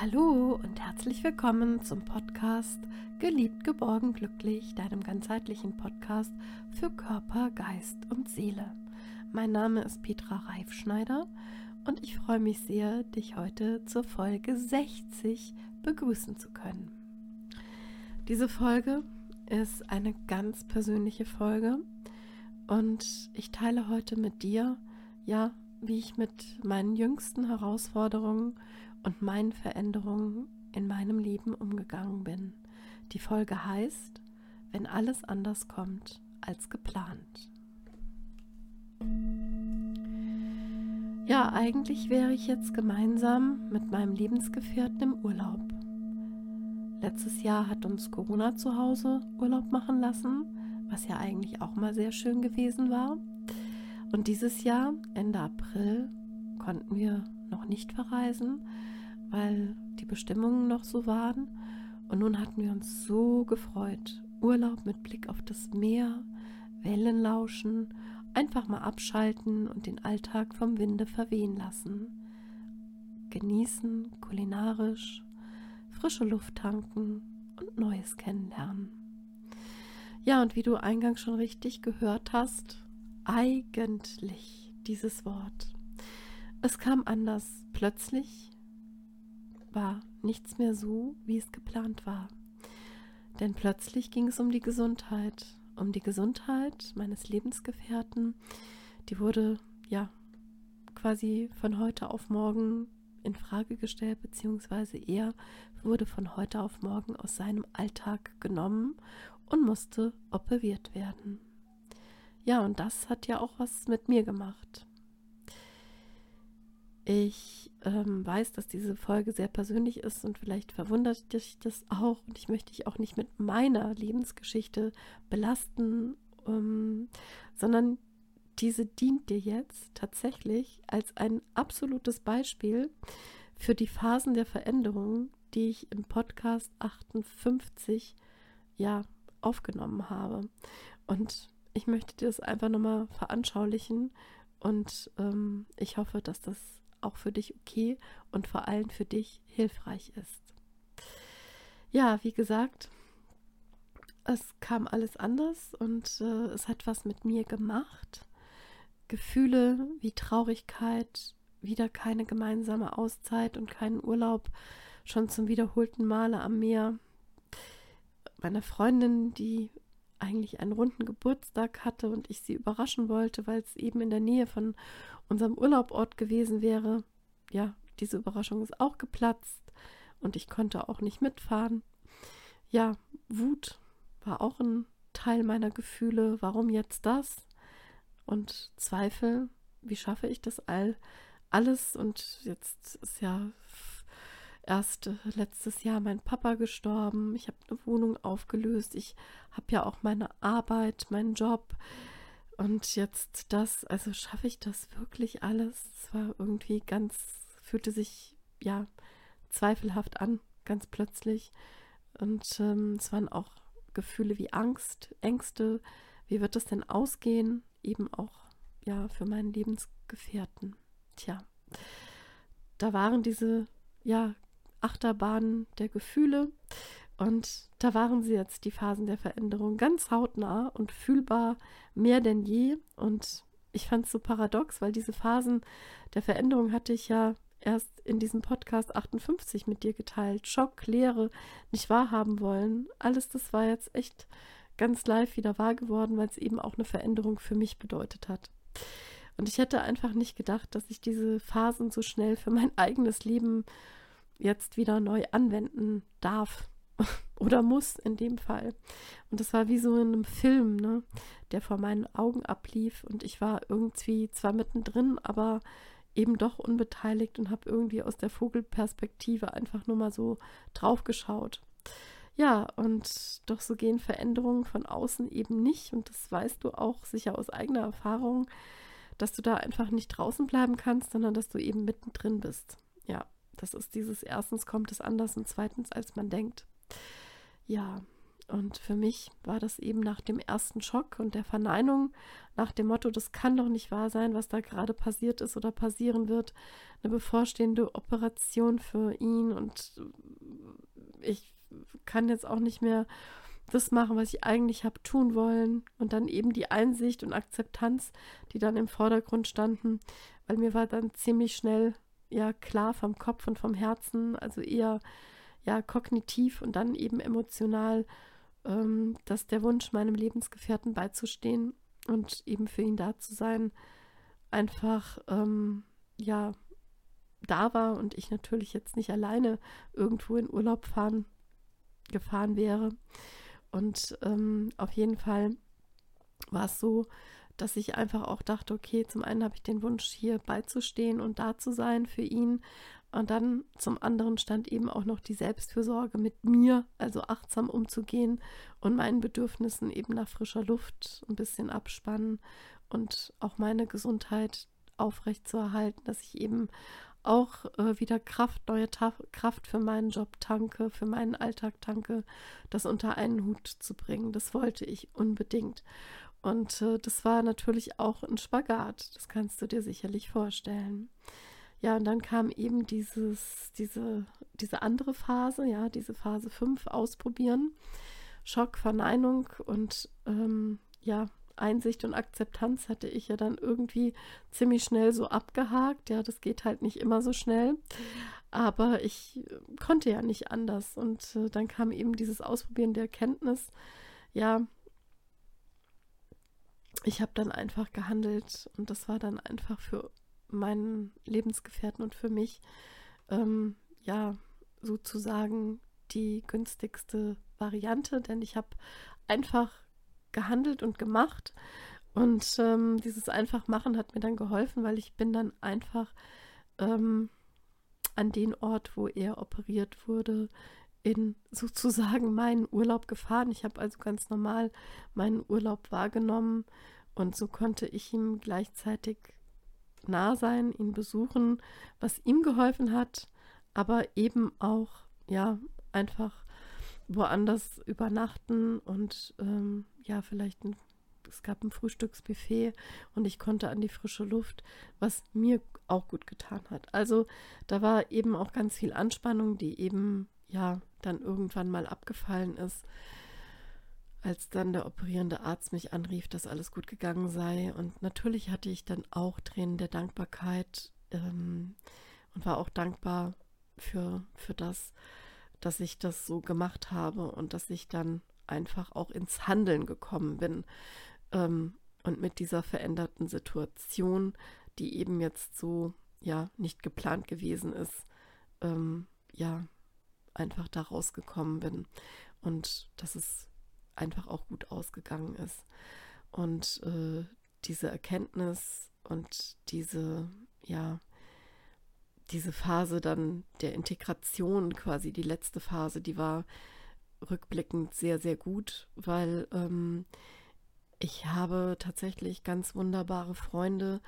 Hallo und herzlich willkommen zum Podcast Geliebt, geborgen, glücklich, deinem ganzheitlichen Podcast für Körper, Geist und Seele. Mein Name ist Petra Reifschneider und ich freue mich sehr, dich heute zur Folge 60 begrüßen zu können. Diese Folge ist eine ganz persönliche Folge und ich teile heute mit dir, ja, wie ich mit meinen jüngsten Herausforderungen und meinen Veränderungen in meinem Leben umgegangen bin. Die Folge heißt, wenn alles anders kommt als geplant. Ja, eigentlich wäre ich jetzt gemeinsam mit meinem Lebensgefährten im Urlaub. Letztes Jahr hat uns Corona zu Hause Urlaub machen lassen, was ja eigentlich auch mal sehr schön gewesen war. Und dieses Jahr, Ende April, konnten wir noch nicht verreisen, weil die Bestimmungen noch so waren. Und nun hatten wir uns so gefreut. Urlaub mit Blick auf das Meer, Wellen lauschen, einfach mal abschalten und den Alltag vom Winde verwehen lassen. Genießen, kulinarisch, frische Luft tanken und Neues kennenlernen. Ja, und wie du eingangs schon richtig gehört hast, eigentlich dieses Wort. Es kam anders. Plötzlich war nichts mehr so, wie es geplant war. Denn plötzlich ging es um die Gesundheit, um die Gesundheit meines Lebensgefährten. Die wurde ja quasi von heute auf morgen in Frage gestellt, beziehungsweise er wurde von heute auf morgen aus seinem Alltag genommen und musste operiert werden. Ja, und das hat ja auch was mit mir gemacht. Ich ähm, weiß, dass diese Folge sehr persönlich ist und vielleicht verwundert dich das auch. Und ich möchte dich auch nicht mit meiner Lebensgeschichte belasten, ähm, sondern diese dient dir jetzt tatsächlich als ein absolutes Beispiel für die Phasen der Veränderung, die ich im Podcast 58 ja aufgenommen habe. Und ich möchte dir das einfach nochmal veranschaulichen und ähm, ich hoffe, dass das auch für dich okay und vor allem für dich hilfreich ist. Ja, wie gesagt, es kam alles anders und äh, es hat was mit mir gemacht. Gefühle wie Traurigkeit, wieder keine gemeinsame Auszeit und keinen Urlaub, schon zum wiederholten Male am Meer. Meine Freundin, die eigentlich einen runden Geburtstag hatte und ich sie überraschen wollte, weil es eben in der Nähe von unserem Urlaubort gewesen wäre. Ja, diese Überraschung ist auch geplatzt und ich konnte auch nicht mitfahren. Ja, Wut war auch ein Teil meiner Gefühle. Warum jetzt das? Und Zweifel, wie schaffe ich das all alles? Und jetzt ist ja erst äh, letztes Jahr mein Papa gestorben. Ich habe eine Wohnung aufgelöst. Ich habe ja auch meine Arbeit, meinen Job. Und jetzt das, also schaffe ich das wirklich alles? Es war irgendwie ganz, fühlte sich ja zweifelhaft an, ganz plötzlich. Und ähm, es waren auch Gefühle wie Angst, Ängste. Wie wird das denn ausgehen? Eben auch ja für meinen Lebensgefährten. Tja, da waren diese ja Achterbahnen der Gefühle. Und da waren sie jetzt, die Phasen der Veränderung, ganz hautnah und fühlbar mehr denn je. Und ich fand es so paradox, weil diese Phasen der Veränderung hatte ich ja erst in diesem Podcast 58 mit dir geteilt. Schock, Leere, nicht wahrhaben wollen. Alles das war jetzt echt ganz live wieder wahr geworden, weil es eben auch eine Veränderung für mich bedeutet hat. Und ich hätte einfach nicht gedacht, dass ich diese Phasen so schnell für mein eigenes Leben jetzt wieder neu anwenden darf oder muss in dem Fall. Und das war wie so in einem Film, ne, der vor meinen Augen ablief und ich war irgendwie zwar mittendrin, aber eben doch unbeteiligt und habe irgendwie aus der Vogelperspektive einfach nur mal so drauf geschaut. Ja, und doch so gehen Veränderungen von außen eben nicht und das weißt du auch sicher aus eigener Erfahrung, dass du da einfach nicht draußen bleiben kannst, sondern dass du eben mittendrin bist. Ja, das ist dieses erstens kommt es anders und zweitens als man denkt. Ja, und für mich war das eben nach dem ersten Schock und der Verneinung, nach dem Motto, das kann doch nicht wahr sein, was da gerade passiert ist oder passieren wird, eine bevorstehende Operation für ihn und ich kann jetzt auch nicht mehr das machen, was ich eigentlich habe tun wollen. Und dann eben die Einsicht und Akzeptanz, die dann im Vordergrund standen, weil mir war dann ziemlich schnell ja klar vom Kopf und vom Herzen, also eher ja kognitiv und dann eben emotional, ähm, dass der Wunsch, meinem Lebensgefährten beizustehen und eben für ihn da zu sein, einfach ähm, ja da war und ich natürlich jetzt nicht alleine irgendwo in Urlaub fahren gefahren wäre. Und ähm, auf jeden Fall war es so, dass ich einfach auch dachte, okay, zum einen habe ich den Wunsch, hier beizustehen und da zu sein für ihn. Und dann zum anderen stand eben auch noch die Selbstfürsorge mit mir, also achtsam umzugehen und meinen Bedürfnissen eben nach frischer Luft ein bisschen abspannen und auch meine Gesundheit aufrechtzuerhalten, dass ich eben auch äh, wieder Kraft, neue Ta Kraft für meinen Job tanke, für meinen Alltag tanke, das unter einen Hut zu bringen. Das wollte ich unbedingt. Und äh, das war natürlich auch ein Spagat. Das kannst du dir sicherlich vorstellen. Ja, und dann kam eben dieses, diese, diese andere Phase, ja, diese Phase 5 ausprobieren. Schock, Verneinung und ähm, ja, Einsicht und Akzeptanz hatte ich ja dann irgendwie ziemlich schnell so abgehakt. Ja, das geht halt nicht immer so schnell. Aber ich äh, konnte ja nicht anders. Und äh, dann kam eben dieses Ausprobieren der Erkenntnis. Ja, ich habe dann einfach gehandelt und das war dann einfach für meinen Lebensgefährten und für mich, ähm, ja, sozusagen die günstigste Variante, denn ich habe einfach gehandelt und gemacht. Und ähm, dieses einfach machen hat mir dann geholfen, weil ich bin dann einfach ähm, an den Ort, wo er operiert wurde, in sozusagen meinen Urlaub gefahren. Ich habe also ganz normal meinen Urlaub wahrgenommen und so konnte ich ihm gleichzeitig nah sein, ihn besuchen, was ihm geholfen hat, aber eben auch ja einfach woanders übernachten und ähm, ja, vielleicht ein, es gab ein Frühstücksbuffet und ich konnte an die frische Luft, was mir auch gut getan hat. Also da war eben auch ganz viel Anspannung, die eben ja dann irgendwann mal abgefallen ist, als dann der operierende Arzt mich anrief, dass alles gut gegangen sei. Und natürlich hatte ich dann auch Tränen der Dankbarkeit ähm, und war auch dankbar für, für das, dass ich das so gemacht habe und dass ich dann einfach auch ins Handeln gekommen bin. Ähm, und mit dieser veränderten Situation, die eben jetzt so, ja, nicht geplant gewesen ist, ähm, ja, einfach da rausgekommen bin. Und dass es einfach auch gut ausgegangen ist. Und äh, diese Erkenntnis und diese, ja, diese Phase dann der Integration, quasi die letzte Phase, die war rückblickend sehr, sehr gut, weil ähm, ich habe tatsächlich ganz wunderbare Freunde,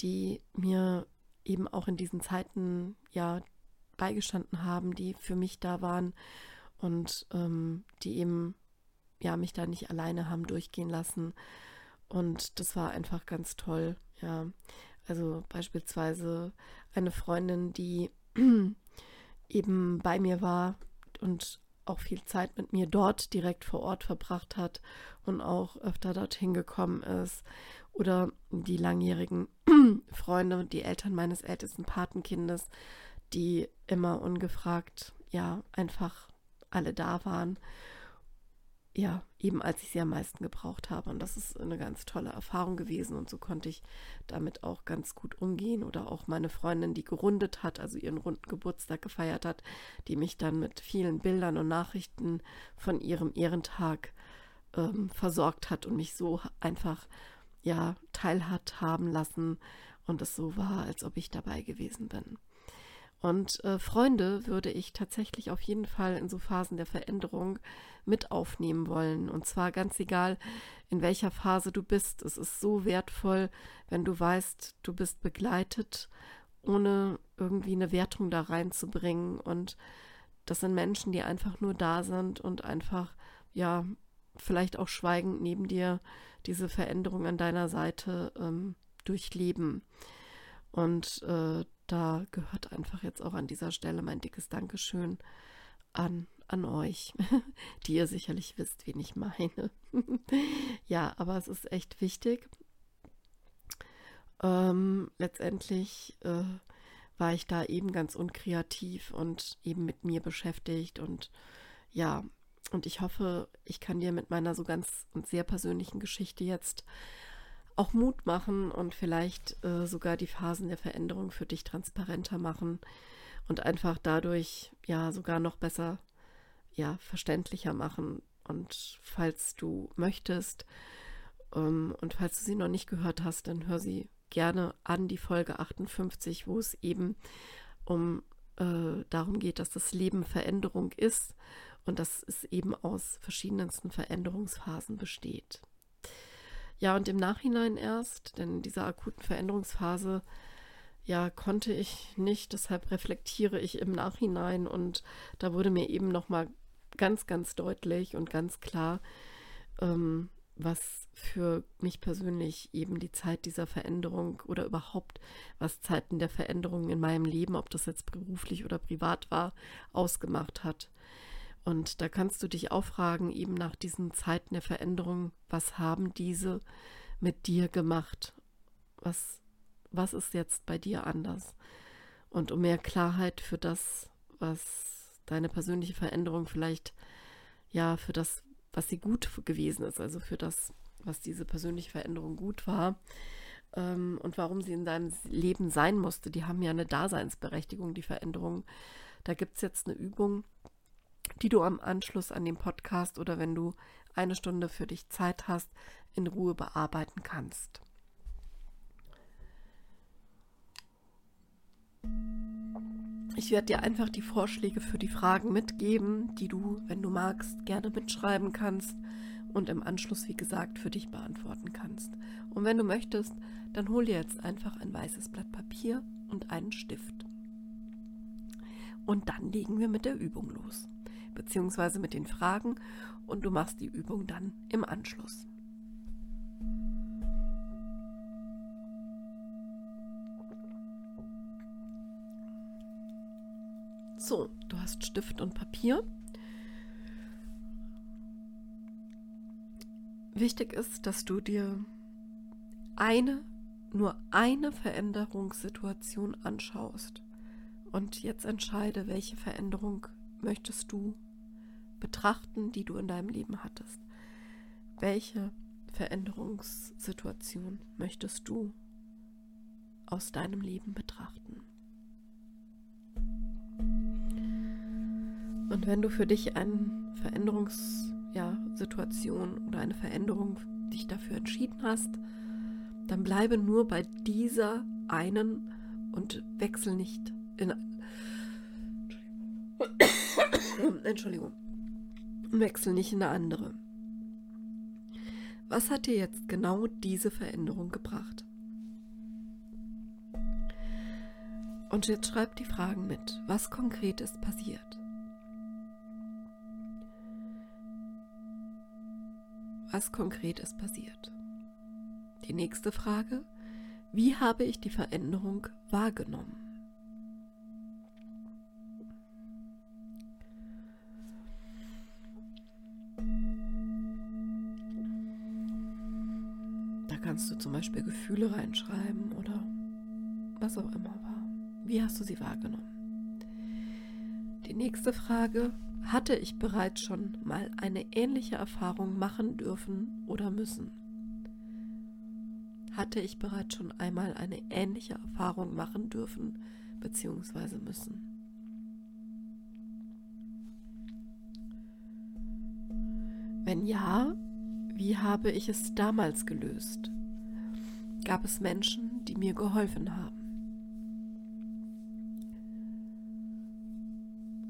die mir eben auch in diesen Zeiten ja beigestanden haben, die für mich da waren und ähm, die eben ja mich da nicht alleine haben durchgehen lassen. Und das war einfach ganz toll, ja. Also beispielsweise eine Freundin, die eben bei mir war und auch viel Zeit mit mir dort direkt vor Ort verbracht hat und auch öfter dorthin gekommen ist. Oder die langjährigen Freunde, die Eltern meines ältesten Patenkindes, die immer ungefragt, ja, einfach alle da waren ja, eben als ich sie am meisten gebraucht habe. Und das ist eine ganz tolle Erfahrung gewesen. Und so konnte ich damit auch ganz gut umgehen. Oder auch meine Freundin, die gerundet hat, also ihren runden Geburtstag gefeiert hat, die mich dann mit vielen Bildern und Nachrichten von ihrem Ehrentag ähm, versorgt hat und mich so einfach, ja, teilhat haben lassen. Und es so war, als ob ich dabei gewesen bin. Und äh, Freunde würde ich tatsächlich auf jeden Fall in so Phasen der Veränderung mit aufnehmen wollen. Und zwar ganz egal, in welcher Phase du bist. Es ist so wertvoll, wenn du weißt, du bist begleitet, ohne irgendwie eine Wertung da reinzubringen. Und das sind Menschen, die einfach nur da sind und einfach ja, vielleicht auch schweigend neben dir diese Veränderung an deiner Seite ähm, durchleben. Und äh, da gehört einfach jetzt auch an dieser Stelle mein dickes Dankeschön an, an euch, die ihr sicherlich wisst, wen ich meine. ja, aber es ist echt wichtig. Ähm, letztendlich äh, war ich da eben ganz unkreativ und eben mit mir beschäftigt und ja, und ich hoffe, ich kann dir mit meiner so ganz und sehr persönlichen Geschichte jetzt auch Mut machen und vielleicht äh, sogar die Phasen der Veränderung für dich transparenter machen und einfach dadurch ja sogar noch besser, ja, verständlicher machen. Und falls du möchtest ähm, und falls du sie noch nicht gehört hast, dann hör sie gerne an, die Folge 58, wo es eben um äh, darum geht, dass das Leben Veränderung ist und dass es eben aus verschiedensten Veränderungsphasen besteht. Ja, und im Nachhinein erst, denn in dieser akuten Veränderungsphase, ja, konnte ich nicht, deshalb reflektiere ich im Nachhinein und da wurde mir eben nochmal ganz, ganz deutlich und ganz klar, ähm, was für mich persönlich eben die Zeit dieser Veränderung oder überhaupt was Zeiten der Veränderung in meinem Leben, ob das jetzt beruflich oder privat war, ausgemacht hat. Und da kannst du dich auch fragen, eben nach diesen Zeiten der Veränderung, was haben diese mit dir gemacht? Was, was ist jetzt bei dir anders? Und um mehr Klarheit für das, was deine persönliche Veränderung vielleicht, ja, für das, was sie gut gewesen ist, also für das, was diese persönliche Veränderung gut war ähm, und warum sie in deinem Leben sein musste. Die haben ja eine Daseinsberechtigung, die Veränderung. Da gibt es jetzt eine Übung, die du am Anschluss an den Podcast oder wenn du eine Stunde für dich Zeit hast, in Ruhe bearbeiten kannst. Ich werde dir einfach die Vorschläge für die Fragen mitgeben, die du, wenn du magst, gerne mitschreiben kannst und im Anschluss, wie gesagt, für dich beantworten kannst. Und wenn du möchtest, dann hol dir jetzt einfach ein weißes Blatt Papier und einen Stift. Und dann legen wir mit der Übung los beziehungsweise mit den Fragen und du machst die Übung dann im Anschluss. So, du hast Stift und Papier. Wichtig ist, dass du dir eine, nur eine Veränderungssituation anschaust und jetzt entscheide, welche Veränderung möchtest du betrachten, die du in deinem Leben hattest? Welche Veränderungssituation möchtest du aus deinem Leben betrachten? Und wenn du für dich eine Veränderungssituation ja, oder eine Veränderung dich dafür entschieden hast, dann bleibe nur bei dieser einen und wechsel nicht in Entschuldigung wechsel nicht in eine andere. Was hat dir jetzt genau diese Veränderung gebracht? Und jetzt schreib die Fragen mit. Was konkret ist passiert? Was konkret ist passiert? Die nächste Frage. Wie habe ich die Veränderung wahrgenommen? Kannst du zum Beispiel Gefühle reinschreiben oder was auch immer war. Wie hast du sie wahrgenommen? Die nächste Frage, hatte ich bereits schon mal eine ähnliche Erfahrung machen dürfen oder müssen? Hatte ich bereits schon einmal eine ähnliche Erfahrung machen dürfen bzw. müssen? Wenn ja, wie habe ich es damals gelöst? Gab es Menschen, die mir geholfen haben.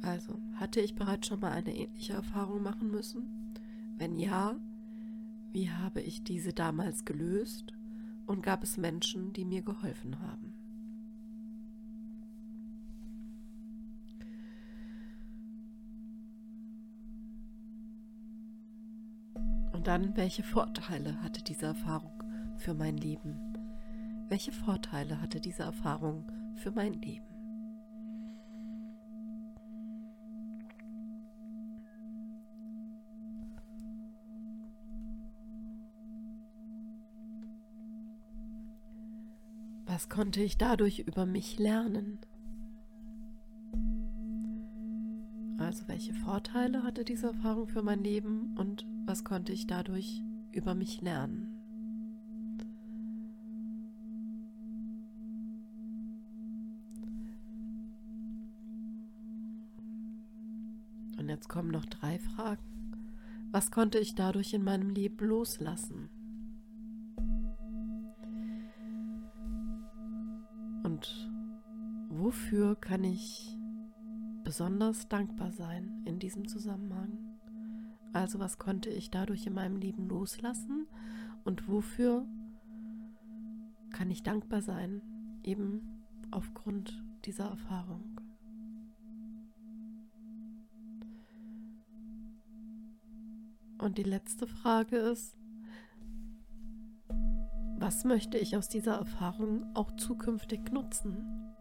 Also, hatte ich bereits schon mal eine ähnliche Erfahrung machen müssen? Wenn ja, wie habe ich diese damals gelöst und gab es Menschen, die mir geholfen haben? Und dann, welche Vorteile hatte diese Erfahrung für mein Leben? Welche Vorteile hatte diese Erfahrung für mein Leben? Was konnte ich dadurch über mich lernen? Also welche Vorteile hatte diese Erfahrung für mein Leben und was konnte ich dadurch über mich lernen? Und jetzt kommen noch drei Fragen. Was konnte ich dadurch in meinem Leben loslassen? Und wofür kann ich besonders dankbar sein in diesem Zusammenhang? Also was konnte ich dadurch in meinem Leben loslassen und wofür kann ich dankbar sein, eben aufgrund dieser Erfahrung? Und die letzte Frage ist, was möchte ich aus dieser Erfahrung auch zukünftig nutzen?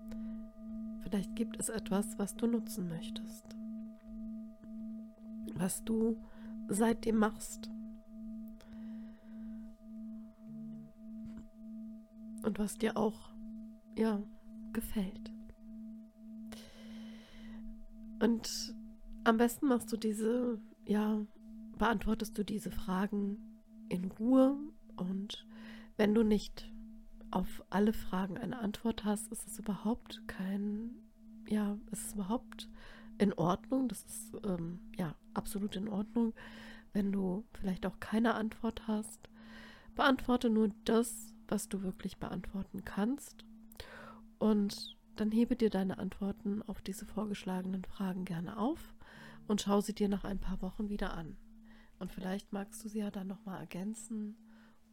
Vielleicht gibt es etwas, was du nutzen möchtest, was du seitdem machst und was dir auch ja gefällt. Und am besten machst du diese ja beantwortest du diese Fragen in Ruhe und wenn du nicht auf alle Fragen eine Antwort hast, ist es überhaupt kein, ja, ist es überhaupt in Ordnung. Das ist ähm, ja absolut in Ordnung, wenn du vielleicht auch keine Antwort hast. Beantworte nur das, was du wirklich beantworten kannst. Und dann hebe dir deine Antworten auf diese vorgeschlagenen Fragen gerne auf und schau sie dir nach ein paar Wochen wieder an. Und vielleicht magst du sie ja dann nochmal ergänzen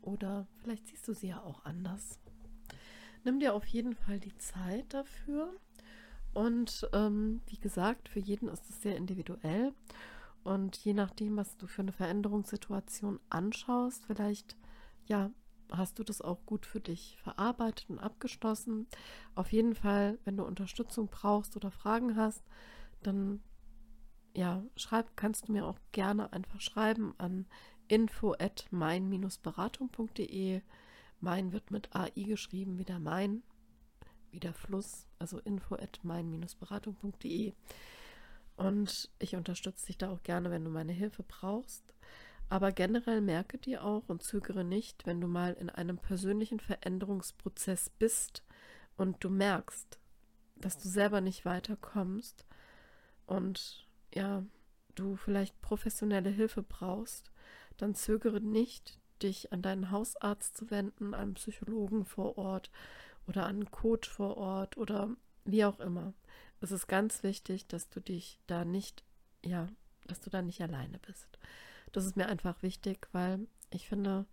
oder vielleicht siehst du sie ja auch anders. Nimm dir auf jeden Fall die Zeit dafür. Und ähm, wie gesagt, für jeden ist es sehr individuell. Und je nachdem, was du für eine Veränderungssituation anschaust, vielleicht ja, hast du das auch gut für dich verarbeitet und abgeschlossen. Auf jeden Fall, wenn du Unterstützung brauchst oder Fragen hast, dann ja, schreib, kannst du mir auch gerne einfach schreiben an info at mein-beratung.de. Mein wird mit AI geschrieben, wie der Main, wie der Fluss, also info at mein-beratung.de. Und ich unterstütze dich da auch gerne, wenn du meine Hilfe brauchst. Aber generell merke dir auch und zögere nicht, wenn du mal in einem persönlichen Veränderungsprozess bist und du merkst, dass du selber nicht weiterkommst und ja, du vielleicht professionelle Hilfe brauchst, dann zögere nicht, dich an deinen Hausarzt zu wenden, an einen Psychologen vor Ort oder an einen Coach vor Ort oder wie auch immer. Es ist ganz wichtig, dass du dich da nicht, ja, dass du da nicht alleine bist. Das ist mir einfach wichtig, weil ich finde,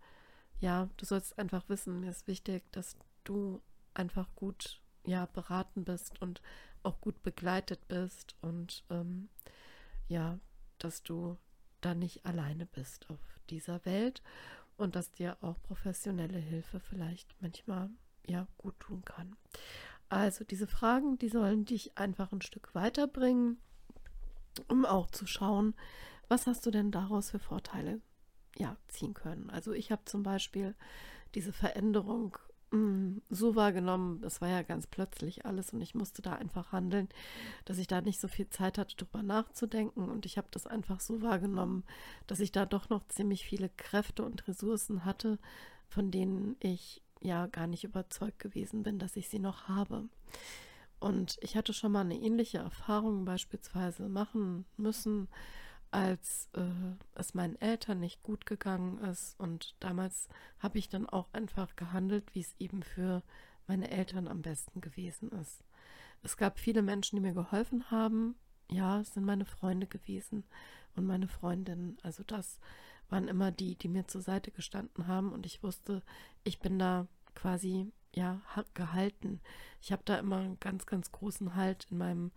ja, du sollst einfach wissen, mir ist wichtig, dass du einfach gut, ja, beraten bist und auch gut begleitet bist und ähm, ja, dass du da nicht alleine bist auf dieser Welt und dass dir auch professionelle Hilfe vielleicht manchmal ja gut tun kann. Also diese Fragen, die sollen dich einfach ein Stück weiterbringen, um auch zu schauen, was hast du denn daraus für Vorteile ja, ziehen können. Also ich habe zum Beispiel diese Veränderung so wahrgenommen, es war ja ganz plötzlich alles und ich musste da einfach handeln, dass ich da nicht so viel Zeit hatte, drüber nachzudenken und ich habe das einfach so wahrgenommen, dass ich da doch noch ziemlich viele Kräfte und Ressourcen hatte, von denen ich ja gar nicht überzeugt gewesen bin, dass ich sie noch habe. Und ich hatte schon mal eine ähnliche Erfahrung beispielsweise machen müssen, als äh, es meinen Eltern nicht gut gegangen ist. Und damals habe ich dann auch einfach gehandelt, wie es eben für meine Eltern am besten gewesen ist. Es gab viele Menschen, die mir geholfen haben. Ja, es sind meine Freunde gewesen und meine Freundinnen. Also das waren immer die, die mir zur Seite gestanden haben. Und ich wusste, ich bin da quasi ja gehalten. Ich habe da immer einen ganz, ganz großen Halt in meinem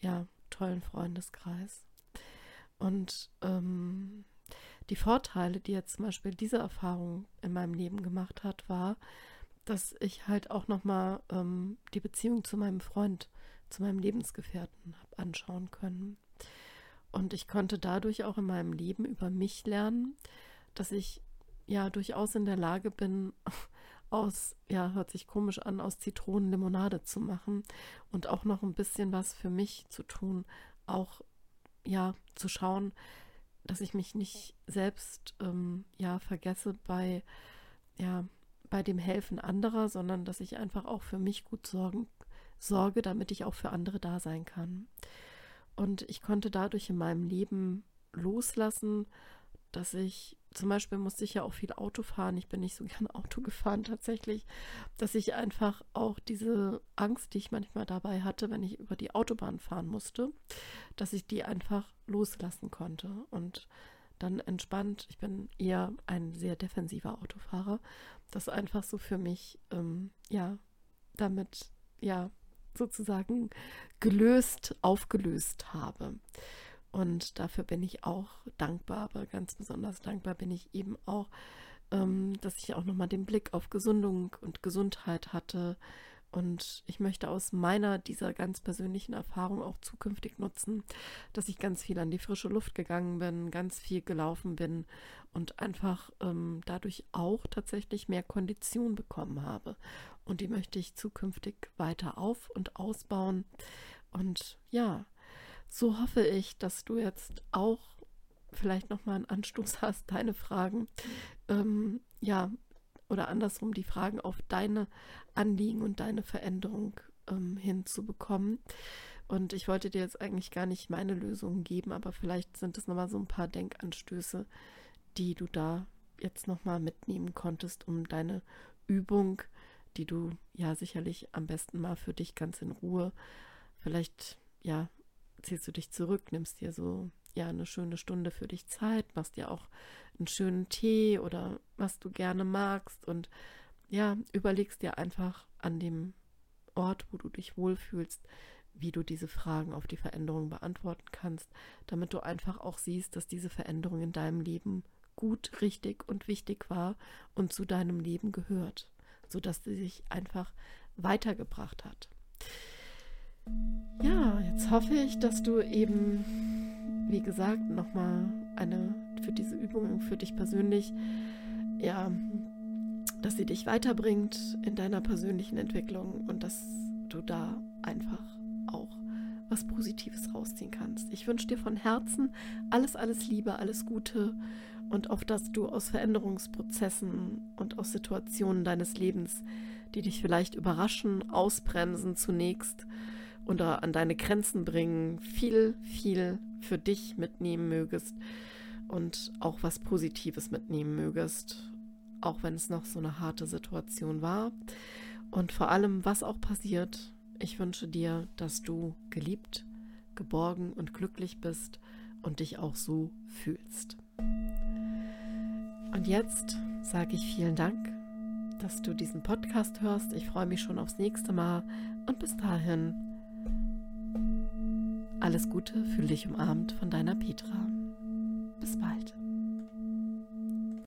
ja tollen Freundeskreis. Und ähm, die Vorteile, die jetzt zum Beispiel diese Erfahrung in meinem Leben gemacht hat, war, dass ich halt auch nochmal ähm, die Beziehung zu meinem Freund, zu meinem Lebensgefährten habe anschauen können. Und ich konnte dadurch auch in meinem Leben über mich lernen, dass ich ja durchaus in der Lage bin, aus, ja, hört sich komisch an, aus Zitronen Limonade zu machen und auch noch ein bisschen was für mich zu tun, auch ja, zu schauen, dass ich mich nicht selbst ähm, ja vergesse bei ja bei dem Helfen anderer, sondern dass ich einfach auch für mich gut sorgen, sorge, damit ich auch für andere da sein kann. Und ich konnte dadurch in meinem Leben loslassen, dass ich zum Beispiel musste ich ja auch viel Auto fahren. Ich bin nicht so gern Auto gefahren tatsächlich, dass ich einfach auch diese Angst, die ich manchmal dabei hatte, wenn ich über die Autobahn fahren musste, dass ich die einfach loslassen konnte und dann entspannt. Ich bin eher ein sehr defensiver Autofahrer, das einfach so für mich, ähm, ja, damit, ja, sozusagen gelöst, aufgelöst habe. Und dafür bin ich auch dankbar, aber ganz besonders dankbar bin ich eben auch, ähm, dass ich auch nochmal den Blick auf Gesundung und Gesundheit hatte. Und ich möchte aus meiner, dieser ganz persönlichen Erfahrung auch zukünftig nutzen, dass ich ganz viel an die frische Luft gegangen bin, ganz viel gelaufen bin und einfach ähm, dadurch auch tatsächlich mehr Kondition bekommen habe. Und die möchte ich zukünftig weiter auf und ausbauen. Und ja, so hoffe ich, dass du jetzt auch vielleicht nochmal einen Anstoß hast, deine Fragen, ähm, ja, oder andersrum die Fragen auf deine Anliegen und deine Veränderung ähm, hinzubekommen. Und ich wollte dir jetzt eigentlich gar nicht meine Lösungen geben, aber vielleicht sind es nochmal so ein paar Denkanstöße, die du da jetzt nochmal mitnehmen konntest, um deine Übung, die du ja sicherlich am besten mal für dich ganz in Ruhe, vielleicht ja ziehst du dich zurück, nimmst dir so ja eine schöne Stunde für dich Zeit, machst dir auch einen schönen Tee oder was du gerne magst und ja, überlegst dir einfach an dem Ort, wo du dich wohlfühlst, wie du diese Fragen auf die Veränderung beantworten kannst, damit du einfach auch siehst, dass diese Veränderung in deinem Leben gut, richtig und wichtig war und zu deinem Leben gehört, sodass sie sich einfach weitergebracht hat. Ja, jetzt hoffe ich, dass du eben, wie gesagt, nochmal eine für diese Übung für dich persönlich, ja, dass sie dich weiterbringt in deiner persönlichen Entwicklung und dass du da einfach auch was Positives rausziehen kannst. Ich wünsche dir von Herzen alles, alles Liebe, alles Gute und auch, dass du aus Veränderungsprozessen und aus Situationen deines Lebens, die dich vielleicht überraschen, ausbremsen zunächst, oder an deine Grenzen bringen, viel, viel für dich mitnehmen mögest und auch was Positives mitnehmen mögest, auch wenn es noch so eine harte Situation war. Und vor allem, was auch passiert, ich wünsche dir, dass du geliebt, geborgen und glücklich bist und dich auch so fühlst. Und jetzt sage ich vielen Dank, dass du diesen Podcast hörst. Ich freue mich schon aufs nächste Mal und bis dahin alles Gute, fühl dich umarmt von deiner Petra. Bis bald.